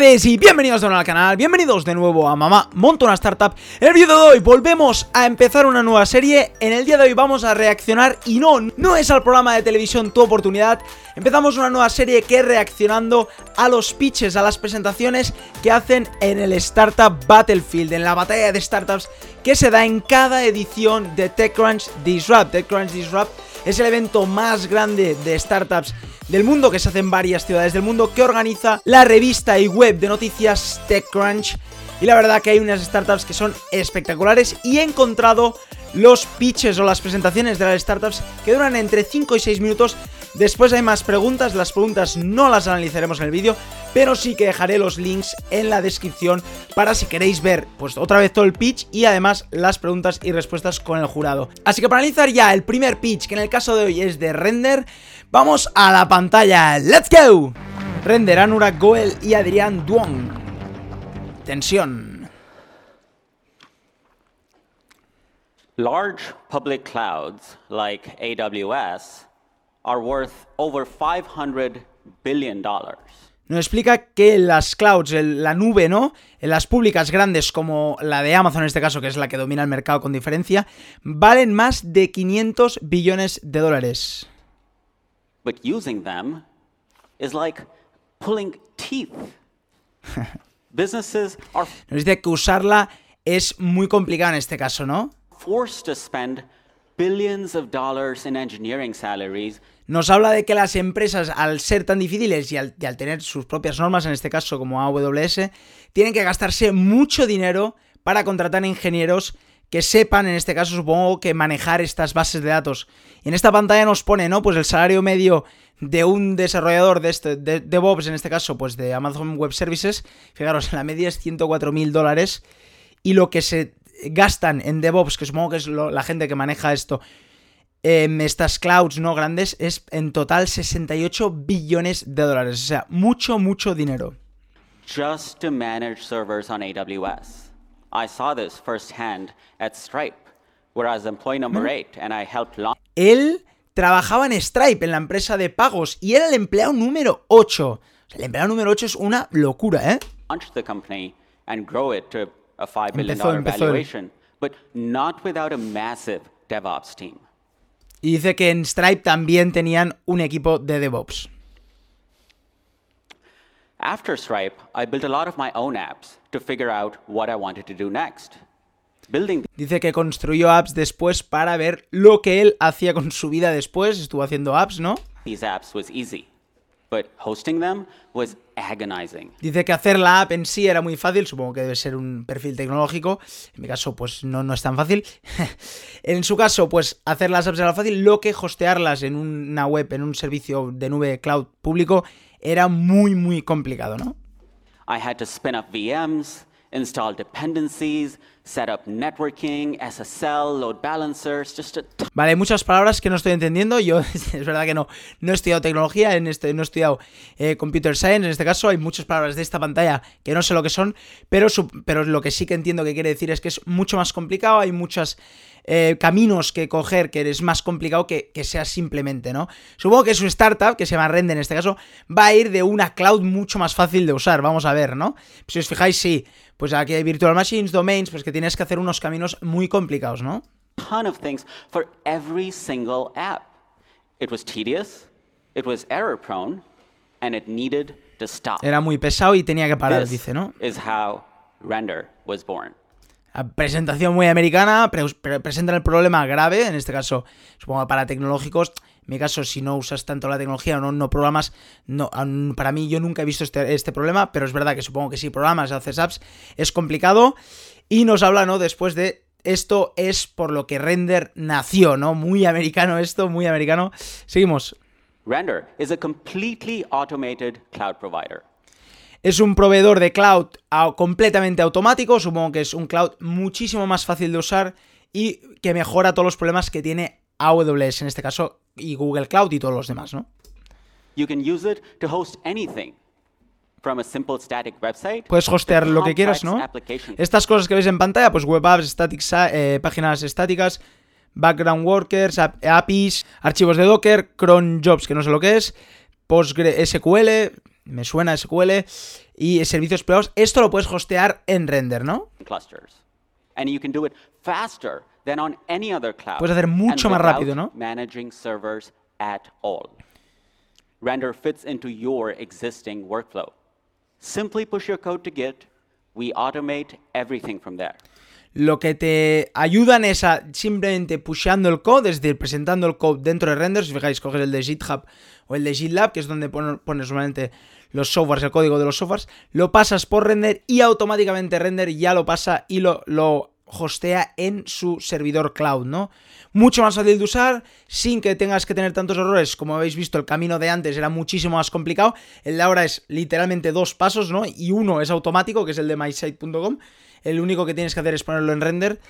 y bienvenidos de nuevo al canal, bienvenidos de nuevo a Mamá Monto una Startup. En el vídeo de hoy volvemos a empezar una nueva serie. En el día de hoy vamos a reaccionar y no, no es al programa de televisión Tu Oportunidad. Empezamos una nueva serie que es reaccionando a los pitches, a las presentaciones que hacen en el Startup Battlefield En la batalla de startups que se da en cada edición de TechCrunch Disrupt. TechCrunch Disrupt es el evento más grande de startups del mundo que se hace en varias ciudades del mundo que organiza la revista y web de noticias TechCrunch. Y la verdad que hay unas startups que son espectaculares y he encontrado los pitches o las presentaciones de las startups que duran entre 5 y 6 minutos. Después hay más preguntas, las preguntas no las analizaremos en el vídeo, pero sí que dejaré los links en la descripción para si queréis ver pues otra vez todo el pitch y además las preguntas y respuestas con el jurado. Así que para analizar ya el primer pitch, que en el caso de hoy es de Render, vamos a la pantalla. ¡Let's go! Render, Anurag Goel y Adrián Duong. Tensión. Large public clouds like AWS are worth over 500 billion dollars. Nos explica que las clouds, el- la nube, ¿no? Las públicas grandes como la de Amazon en este caso, que es la que domina el mercado con diferencia, valen más de 500 billones de dólares. But using them is like pulling teeth. Businesses are Nos dice que usarla es muy complicado en este caso, ¿no? forced to spend billions of dollars in engineering salaries Nos habla de que las empresas, al ser tan difíciles y al, y al tener sus propias normas, en este caso como AWS, tienen que gastarse mucho dinero para contratar ingenieros que sepan, en este caso supongo que manejar estas bases de datos. En esta pantalla nos pone, ¿no? Pues el salario medio de un desarrollador de, este, de DevOps, en este caso, pues de Amazon Web Services. Fijaros, la media es 104 mil dólares. Y lo que se gastan en DevOps, que supongo que es la gente que maneja esto, em, estas clouds no grandes, es en total 68 billones de dólares. O sea, mucho, mucho dinero. just to manage servers on AWS. I saw this firsthand at Stripe, where I was employee number eight and I helped launch Él trabajaba en Stripe, en la empresa de pagos, y era el empleado número 8. O sea, el empleado número 8 es una locura, ¿eh? the company and grow it to a $5 billion Empezó, empezó él. valuation, but not without a massive DevOps team. Y dice que en Stripe también tenían un equipo de DevOps. After Stripe, I built a lot of my own apps to figure out what I wanted to do next. Building Dice que construyó apps después para ver lo que él hacía con su vida después. Estuvo haciendo apps, ¿no? these apps was easy, but hosting them was agonizing. Dice que hacer la app en sí era muy fácil, supongo que debe ser un perfil tecnológico. En mi caso, pues no, no es tan fácil. en su caso, pues hacer las apps era fácil, lo que hostearlas en una web, en un servicio de nube cloud público, era muy, muy complicado, ¿no? I had to spin up VMs, install dependencies, set up networking, SSL, load balancers, Vale, hay muchas palabras que no estoy entendiendo. Yo, es verdad que no, no he estudiado tecnología, en este, no he estudiado eh, computer science. En este caso, hay muchas palabras de esta pantalla que no sé lo que son, pero, su- pero lo que sí que entiendo que quiere decir es que es mucho más complicado. Hay muchos caminos que coger que es más complicado que, que sea simplemente, ¿no? Supongo que su startup, que se llama Render en este caso, va a ir de una cloud mucho más fácil de usar. Vamos a ver, ¿no? Si os fijáis, sí. Pues aquí hay virtual machines, domains, pues que tienes que hacer unos caminos muy complicados, ¿no? ton of things for every single app. It was tedious, it was error prone, and it needed to stop. Era muy pesado y tenía que parar, This dice, ¿no? is how Render was born. Presentación muy americana, pre- pre- presentan el problema grave, en este caso, supongo para tecnológicos. En mi caso, si no usas tanto la tecnología o no, programas, no, para mí yo nunca he visto este, este problema, pero es verdad que supongo que si programas, haces apps, es complicado. Y nos habla, ¿no? Después de esto es por lo que Render nació, ¿no? Muy americano esto, muy americano. Seguimos. Render is a completely automated cloud provider. Es un proveedor de cloud completamente automático, supongo que es un cloud muchísimo más fácil de usar y que mejora todos los problemas que tiene AWS en este caso y Google Cloud y todos los demás, ¿no? You can use it to host anything, from a simple static website. Puedes hostear lo que quieras, ¿no? Estas cosas que ves en pantalla, pues web apps, static eh, páginas estáticas, background workers, ap- APIs, archivos de Docker, cron jobs, que no sé lo que es, PostgreSQL, me suena SQL, y servicios privados. Esto lo puedes hostear en render, ¿no? clusters. And you can do it faster than on any other cloud. Puedes hacer mucho más rápido, ¿no? Managing servers at all. Render fits into your existing workflow. Simply push your code to Git. We automate everything from there. Lo que te ayudan es a simplemente pusheando el code, es decir, presentando el code dentro de render. Si fijáis, coges el de GitHub o el de GitLab, que es donde pon- pones normalmente los softwares, el código de los softwares, lo pasas por render y automáticamente render ya lo pasa y lo hostea en su servidor cloud, ¿no? Mucho más fácil de usar, sin que tengas que tener tantos errores. Como habéis visto, el camino de antes era muchísimo más complicado. El de ahora es literalmente dos pasos, ¿no? Y uno es automático, que es el de mysite.com. El único que tienes que hacer es ponerlo en render.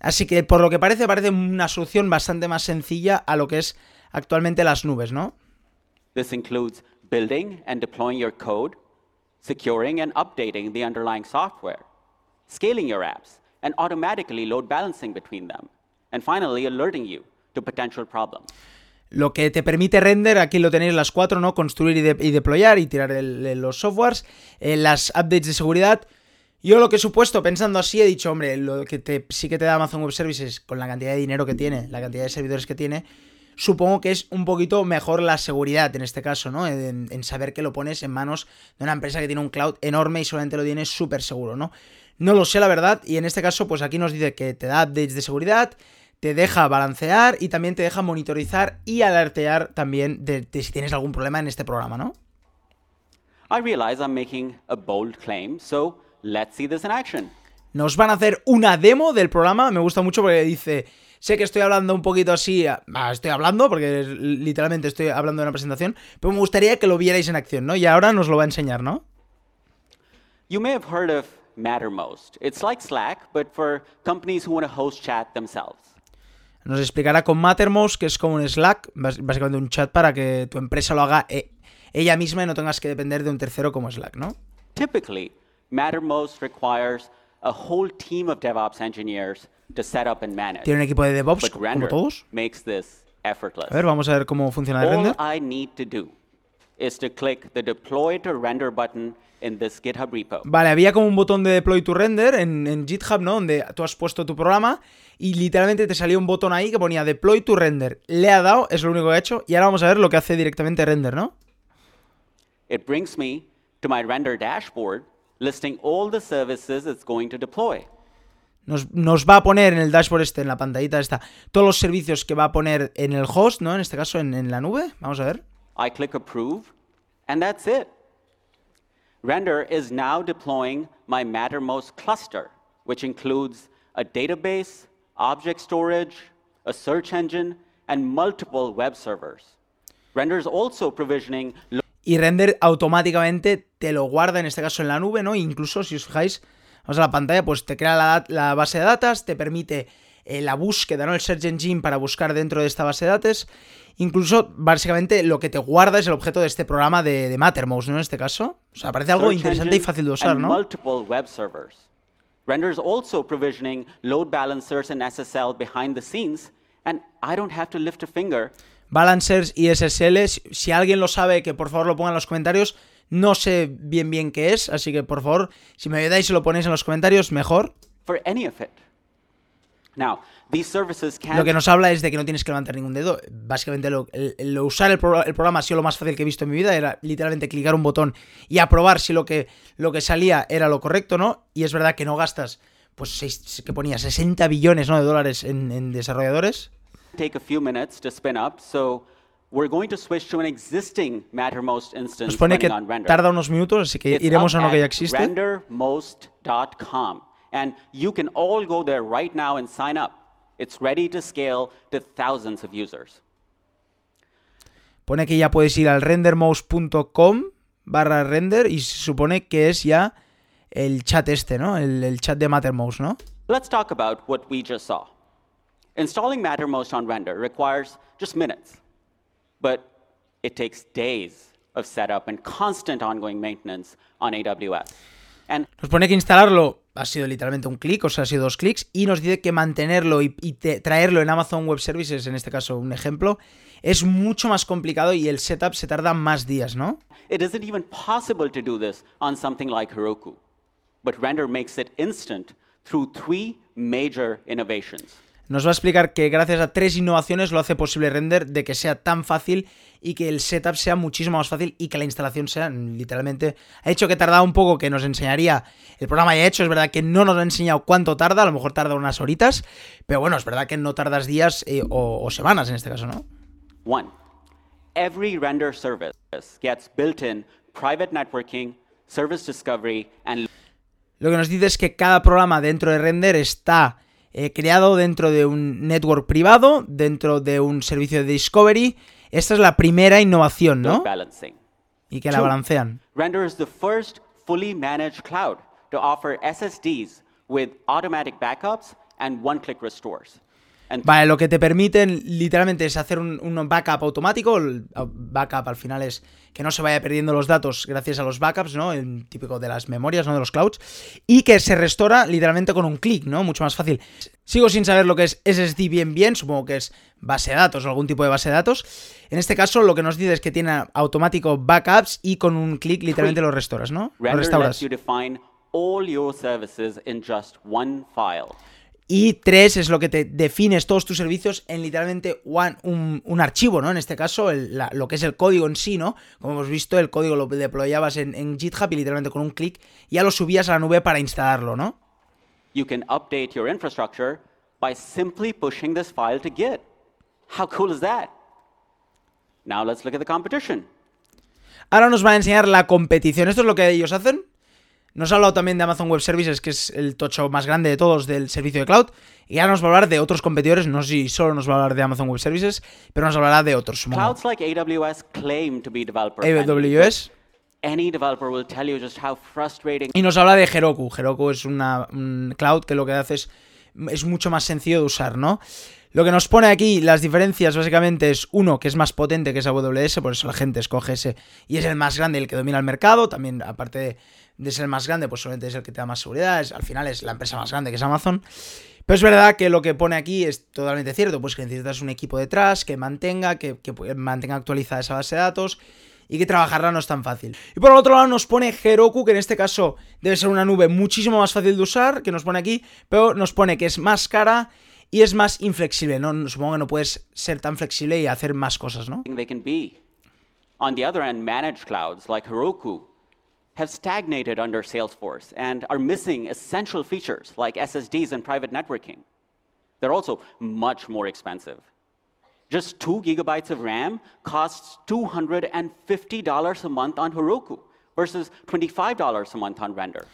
Así que por lo que parece, parece una solución bastante más sencilla a lo que es actualmente las nubes, ¿no? This includes building and deploying your code, securing and updating the underlying software, scaling your apps, and automatically load balancing between them, and finally alerting you to potential problems. Lo que te permite render, aquí lo tenéis las cuatro, ¿no? Construir y, de- y deployar y tirar los softwares, eh, las updates de seguridad. Yo lo que he supuesto, pensando así, he dicho, hombre, lo que sí que te da Amazon Web Services con la cantidad de dinero que tiene, la cantidad de servidores que tiene, supongo que es un poquito mejor la seguridad en este caso, ¿no? En, en saber que lo pones en manos de una empresa que tiene un cloud enorme y solamente lo tiene súper seguro, ¿no? No lo sé, la verdad, y en este caso, pues aquí nos dice que te da updates de seguridad, te deja balancear y también te deja monitorizar y alertear también de, de si tienes algún problema en este programa, ¿no? I realize I'm making a bold claim, so let's see this in action. Nos van a hacer una demo del programa. Me gusta mucho porque dice. Sé que estoy hablando un poquito así. estoy hablando porque literalmente estoy hablando de una presentación. Pero me gustaría que lo vierais en acción, ¿no? Y ahora nos lo va a enseñar, ¿no? You may have heard of Mattermost. It's like Slack, but for companies who want to host chat themselves. Nos explicará con Mattermost, que es como un Slack, básicamente un chat para que tu empresa lo haga eh, ella misma y no tengas que depender de un tercero como Slack, ¿no? Typically, Mattermost requires a whole team of DevOps engineers to set up and manage. Tiene un equipo de DevOps, como todos. makes this effortless. A ver, vamos a ver cómo funciona el All render. I need to do is to click the deploy to render button in this GitHub repo. Vale, había como un botón de deploy to render en, en GitHub, ¿no? Donde tú has puesto tu programa y literalmente te salió un botón ahí que ponía deploy to render. Le ha dado, es lo único que ha hecho, y ahora vamos a ver lo que hace directamente render, ¿no? It brings me to my render dashboard listing all the services it's going to deploy. Nos, nos va a poner en el dashboard este, en la pantallita esta, todos los servicios que va a poner en el host, ¿no? En este caso, en, en la nube. Vamos a ver. I click approve, and that's it. Render is now deploying my Mattermost cluster, which includes a database, object storage, a search engine, and multiple web servers. Render is also provisioning Y render automáticamente te lo guarda, en este caso, en la nube, ¿no? Incluso, si os fijáis, vamos a la pantalla, pues te crea la, la base de datos, te permite eh, la búsqueda, ¿no? El search engine para buscar dentro de esta base de datos. Incluso, básicamente, lo que te guarda es el objeto de este programa de, de Mattermost, ¿no? En este caso. O sea, parece algo interesante y fácil de usar, ¿no? multiple web servers. Render is also provisioning load balancers and SSL behind the scenes, and I don't have to lift a finger Balancers y SSL, si, si alguien lo sabe, que por favor lo ponga en los comentarios. No sé bien bien qué es, así que por favor, si me ayudáis y lo ponéis en los comentarios, mejor. for any of it. Now, these services can Lo que nos habla es de que no tienes que levantar ningún dedo. Básicamente, lo, el- el usar el, pro- el programa ha sido lo más fácil que he visto en mi vida. Era literalmente clicar un botón y aprobar si lo que, lo que salía era lo correcto, ¿no? Y es verdad que no gastas, pues, seis- que ponía 60 billones ¿no? de dólares en, en desarrolladores. take a few minutes to spin up. So we're going to switch to an existing Mattermost instance Nos pone que tarda unos minutos, así que iremos a uno que ya existe. And you can all go there right now and sign up. It's ready to scale to thousands of users. Pone que ya puedes ir al rendermouse.com barra render y se supone que es ya el chat este, ¿no? El, el chat de Mattermost, ¿no? Let's talk about what we just saw. Installing Mattermost on Render requires just minutes, but it takes days of setup and constant ongoing maintenance on AWS. Nos pone que instalarlo ha sido literalmente un clic, o sea, ha sido dos clics, y nos dice que mantenerlo y, y te- traerlo en Amazon Web Services, en este caso un ejemplo, es mucho más complicado y el setup se tarda más días, ¿no? It isn't even possible to do this on something like Heroku. But Render makes it instant through three major innovations. Nos va a explicar que gracias a tres innovaciones lo hace posible render de que sea tan fácil y que el setup sea muchísimo más fácil y que la instalación sea literalmente... Ha hecho que tardado un poco, que nos enseñaría el programa ya hecho, es verdad que no nos ha enseñado cuánto tarda, a lo mejor tarda unas horitas, pero bueno, es verdad que no tardas días eh, o, o semanas en este caso, ¿no? One, every render service gets built-in private networking, service discovery, and Lo que nos dice es que cada programa dentro de render está eh, creado dentro de un network privado, dentro de un servicio de discovery. Esta es la primera innovación, ¿no? Y que la balancean. Render is the first fully managed cloud to offer SSDs with automatic backups and one-click restores. Vale, lo que te permiten literalmente es hacer un, un backup automático. El backup al final es que no se vaya perdiendo los datos gracias a los backups, ¿no? El típico de las memorias, ¿no? De los clouds. Y que se restora literalmente con un clic, ¿no? Mucho más fácil. Sigo sin saber lo que es SSD bien bien, supongo que es base de datos o algún tipo de base de datos. En este caso lo que nos dice es que tiene automático backups y con un clic literalmente lo restoras, ¿no? Lo restauras. you define all your services in just one file. Y tres es lo que te defines todos tus servicios en literalmente one- un, un archivo, ¿no? En este caso, el- la- lo que es el código en sí, ¿no? Como hemos visto, el código lo deployabas en, en GitHub y literalmente con un clic ya lo subías a la nube para instalarlo, ¿no? You can update your infrastructure by simply pushing this file to Git. How cool is that? Now let's look at the competition. Ahora nos va a enseñar la competición. Esto es lo que ellos hacen. Nos ha hablado también de Amazon Web Services, que es el tocho más grande de todos del servicio de cloud. Y ahora nos va a hablar de otros competidores. No sé si solo nos va a hablar de Amazon Web Services, pero nos hablará de otros. Clouds like AWS claim to be developer. AWS. Any developer will tell you just how frustrating Y nos habla de Heroku. Heroku es una, un cloud que lo que hace es, es mucho más sencillo de usar, ¿no? Lo que nos pone aquí, las diferencias básicamente es uno que es más potente que es AWS, por eso la gente escoge ese y es el más grande, el que domina el mercado. También, aparte de, ser el más grande, pues solamente es el que te da más seguridad. Es, al final es la empresa más grande que es Amazon. Pero es verdad que lo que pone aquí es totalmente cierto, pues que necesitas un equipo detrás que mantenga, que, que mantenga actualizada esa base de datos y que trabajarla no es tan fácil. Y por el otro lado nos pone Heroku, que en este caso debe ser una nube muchísimo más fácil de usar, que nos pone aquí, pero nos pone que es más cara y es más inflexible, ¿no? Supongo que no puedes ser tan flexible y hacer más cosas, ¿no? they can be. On the other hand, managed clouds like Heroku have stagnated under Salesforce and are missing essential features like SSDs and private networking. They're also much more expensive. Just 2 gigabytes of RAM costs $250 a month on Heroku versus $25 a month on Render.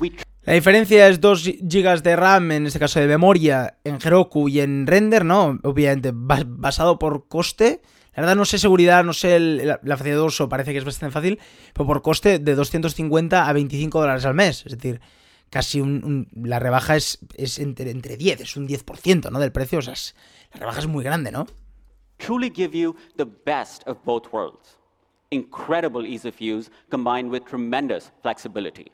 We La diferencia es 2 GB de RAM, en este caso de memoria, en Heroku y en Render, ¿no? Obviamente, bas- basado por coste. La verdad no sé seguridad, no sé el- la, la facilidad de uso, parece que es bastante fácil, pero por coste de 250 a 25 dólares al mes. Es decir, casi un, un- la rebaja es, es entre, entre 10, es un 10%, ¿no? Del precio, o sea, es- la rebaja es muy grande, ¿no? Truly give you the best of both worlds. Incredible ease of use combined with tremendous flexibility.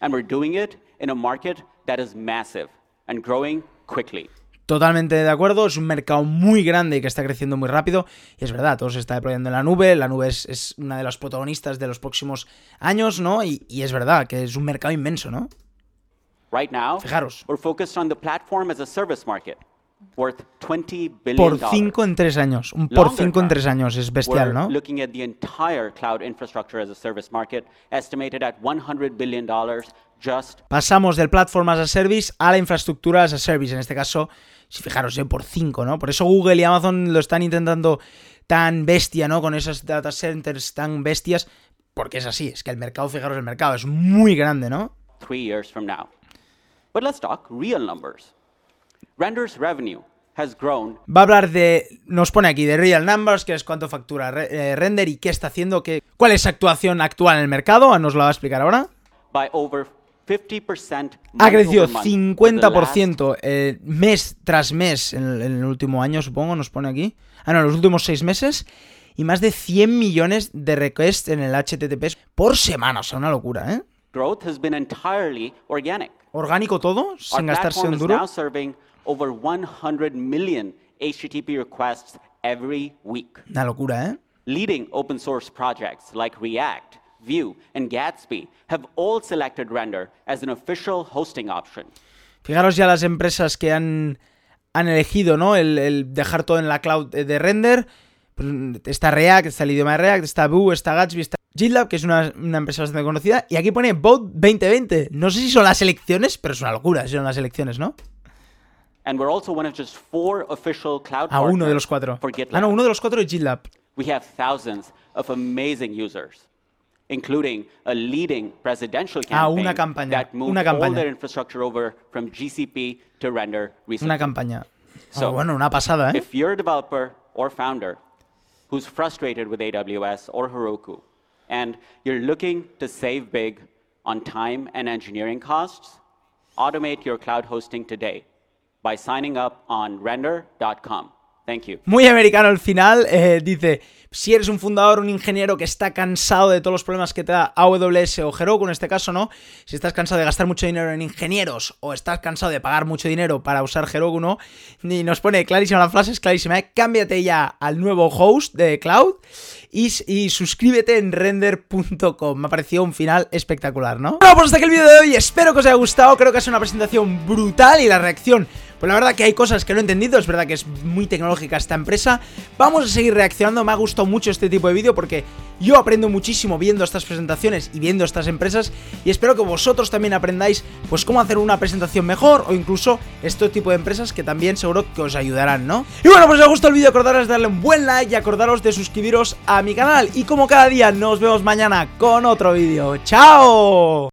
And we're doing it in a market that is massive and growing quickly. Totalmente de acuerdo, es un mercado muy grande y que está creciendo muy rápido. Y es verdad, todo se está deployando en la nube. La nube es, es una de las protagonistas de los próximos años, ¿no? Y, y es verdad que es un mercado inmenso, ¿no? Right now, Fijaros. we're focused on the platform as a service market worth 20 billion Por 5 en 3 años. Un por Longer 5 en term, 3 años. Es bestial, ¿no? looking at the entire cloud infrastructure as a service market, estimated at 100 billion dollars just Pasamos del platform as a service a la infraestructura as a service. En este caso, si fijaros, ¿eh? por 5, ¿no? Por eso Google y Amazon lo están intentando tan bestia, ¿no? Con esos data centers tan bestias. Porque es así, es que el mercado, fijaros, el mercado es muy grande, ¿no? three years from now. But let's talk real numbers. Render's revenue has grown Va a hablar de. Nos pone aquí de real numbers, que es cuánto factura eh, render y qué está haciendo, qué, cuál es su actuación actual en el mercado. Nos lo va a explicar ahora. by over 50% Ha crecido month over month for the last 50% eh, mes tras mes en el, en el último año, supongo, nos pone aquí. Ah, no, en los últimos seis meses. Y más de 100 millones de requests en el HTTP por semana. O sea, una locura, ¿eh? growth has been entirely organic. Orgánico todo, sin gastarse is duro. now over 100 million HTTP requests every week. Una locura, ¿eh? Leading open source projects like React, Vue, and Gatsby have all selected Render as an official hosting option. Fijaros ya las empresas que han, han elegido, ¿no? El, el dejar todo en la cloud de render. Pues, está React, está el idioma de React, está Vue, está Gatsby, está GitLab, que es una, una, empresa bastante conocida. Y aquí pone Vote 2020. No sé si son las elecciones, pero es una locura si son las elecciones, ¿no? And we're also one of just four official cloud ah, uno de los cuatro. For GitLab. Ah, no, uno de los cuatro es GitLab. We have thousands of amazing users, including a leading presidential campaign ah, una campaña. that moved una campaña. all their infrastructure over from GCP to Render recently. Una campaña. So, oh, bueno, una pasada, ¿eh? If you're a developer or founder who's frustrated with AWS or Heroku, and you're looking to save big on time and engineering costs, automate your cloud hosting today by signing up on render.com. Thank you. Muy americano al final, eh, dice, si eres un fundador, un ingeniero que está cansado de todos los problemas que te da AWS o Heroku en este caso, ¿no? Si estás cansado de gastar mucho dinero en ingenieros o estás cansado de pagar mucho dinero para usar Heroku, ¿no? Y nos pone clarísima la frase, es clarísima, ¿eh? cámbiate ya al nuevo host de cloud y, suscríbete en render.com. Me ha parecido un final espectacular, ¿no? Bueno, pues hasta aquí el vídeo de hoy, espero que os haya gustado, creo que es una presentación brutal y la reacción pues la verdad que hay cosas que no he entendido, es verdad que es muy tecnológica esta empresa. Vamos a seguir reaccionando, me ha gustado mucho este tipo de vídeo porque yo aprendo muchísimo viendo estas presentaciones y viendo estas empresas y espero que vosotros también aprendáis pues cómo hacer una presentación mejor o incluso este tipo de empresas que también seguro que os ayudarán, ¿no? Y bueno, pues si os ha gustado el vídeo acordaros de darle un buen like y acordaros de suscribiros a mi canal y como cada día nos vemos mañana con otro vídeo. ¡Chao!